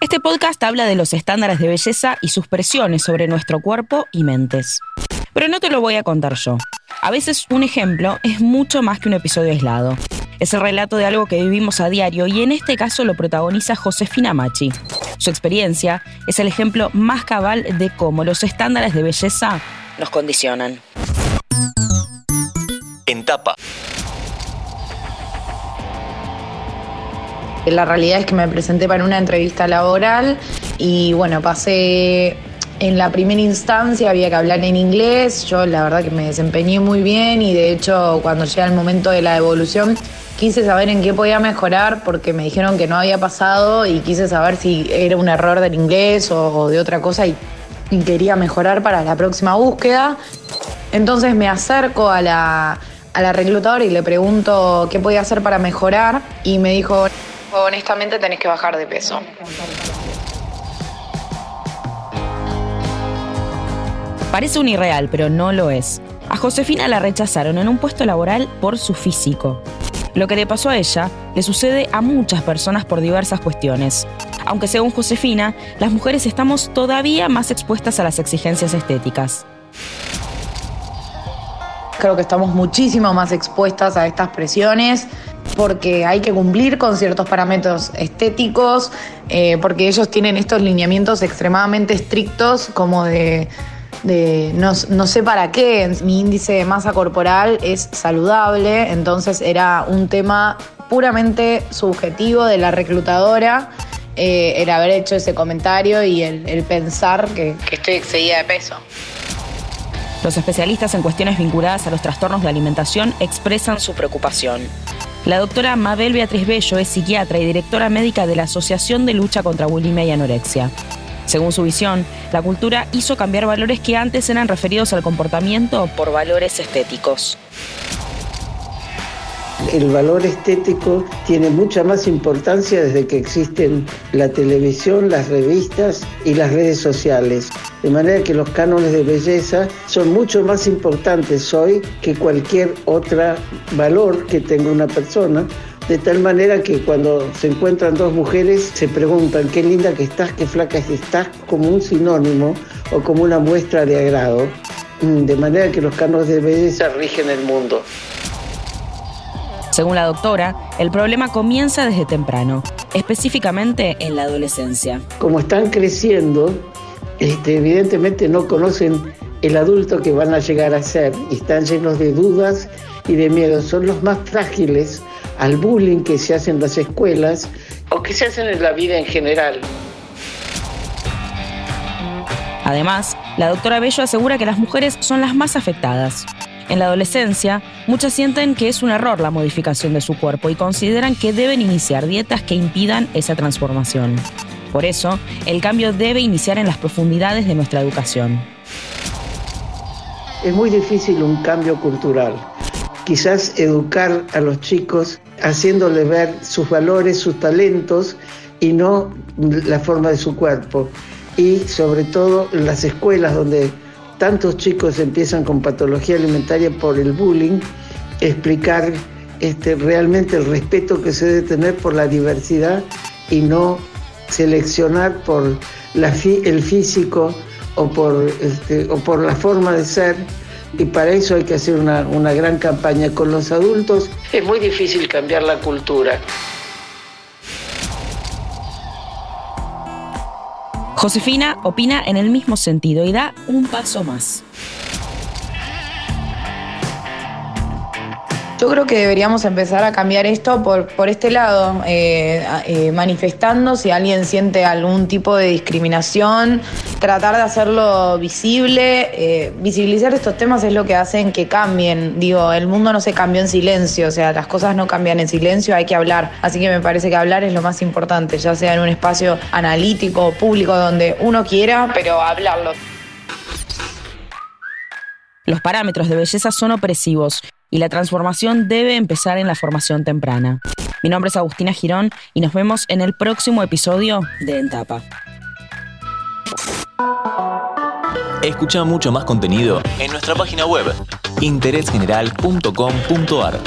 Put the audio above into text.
Este podcast habla de los estándares de belleza y sus presiones sobre nuestro cuerpo y mentes. Pero no te lo voy a contar yo. A veces un ejemplo es mucho más que un episodio aislado. Es el relato de algo que vivimos a diario y en este caso lo protagoniza Josefina Machi. Su experiencia es el ejemplo más cabal de cómo los estándares de belleza nos condicionan. En tapa. La realidad es que me presenté para una entrevista laboral y bueno, pasé en la primera instancia había que hablar en inglés, yo la verdad que me desempeñé muy bien y de hecho cuando llega el momento de la evolución quise saber en qué podía mejorar porque me dijeron que no había pasado y quise saber si era un error del inglés o, de otra cosa y, quería mejorar para la próxima búsqueda. Entonces me acerco a la, a la reclutadora y le pregunto qué podía hacer para mejorar y me dijo, honestamente tenés que bajar de peso. Parece un irreal, pero no lo es. A Josefina la rechazaron en un puesto laboral por su físico. Lo que le pasó a ella le sucede a muchas personas por diversas cuestiones. Aunque según Josefina, las mujeres estamos todavía más expuestas a las exigencias estéticas. Creo que estamos muchísimo más expuestas a estas presiones porque hay que cumplir con ciertos parámetros estéticos, eh, porque ellos tienen estos lineamientos extremadamente estrictos como de no, sé para qué, mi índice de masa corporal es saludable, entonces era un tema puramente subjetivo de la reclutadora eh, el haber hecho ese comentario y el, pensar que, que estoy excedida de peso. Los especialistas en cuestiones vinculadas a los trastornos de alimentación expresan su preocupación. La doctora Mabel Beatriz Bello es psiquiatra y directora médica de la Asociación de Lucha contra Bulimia y Anorexia. Según su visión, la cultura hizo cambiar valores que antes eran referidos al comportamiento por valores estéticos. El valor estético tiene mucha más importancia desde que existen la televisión, las revistas y las redes sociales. De manera que los cánones de belleza son mucho más importantes hoy que cualquier otro valor que tenga una persona, de tal manera que cuando se encuentran dos mujeres se preguntan qué linda que estás, qué flaca estás, como un sinónimo o como una muestra de agrado. Mm, de manera que los cánones de belleza rigen el mundo. Según la doctora, el problema comienza desde temprano, específicamente en la adolescencia. Como están creciendo, este, evidentemente no conocen el adulto que van a llegar a ser y están llenos de dudas y de miedo. Son los más frágiles al bullying que se hace en las escuelas o que se hacen en la vida en general. Además, la doctora Bello asegura que las mujeres son las más afectadas. En la adolescencia, muchas sienten que es un error la modificación de su cuerpo y consideran que deben iniciar dietas que impidan esa transformación. Por eso, el cambio debe iniciar en las profundidades de nuestra educación. Es muy difícil un cambio cultural. Quizás educar a los chicos haciéndole ver sus valores, sus talentos y no la forma de su cuerpo. Y sobre todo en las escuelas donde tantos chicos empiezan con patología alimentaria por el bullying, explicar este, realmente el respeto que se debe tener por la diversidad y no seleccionar por el físico o por, este, o por la forma de ser y para eso hay que hacer una, una gran campaña con los adultos. Es muy difícil cambiar la cultura. Josefina opina en el mismo sentido y da un paso más. Yo creo que deberíamos empezar a cambiar esto por, por este lado, eh, eh, manifestando si alguien siente algún tipo de discriminación, tratar de hacerlo visible. Eh, visibilizar estos temas es lo que hacen que cambien. Digo, el mundo no se cambió en silencio, o sea, las cosas no cambian en silencio, hay que hablar. Así que me parece que hablar es lo más importante, ya sea en un espacio analítico, público, donde uno quiera, pero hablarlo. Los parámetros de belleza son opresivos y la transformación debe empezar en la formación temprana. Mi nombre es Agustina Girón y nos vemos en el próximo episodio de Entapa. Escucha mucho más contenido en nuestra página web interésgeneral.com.ar.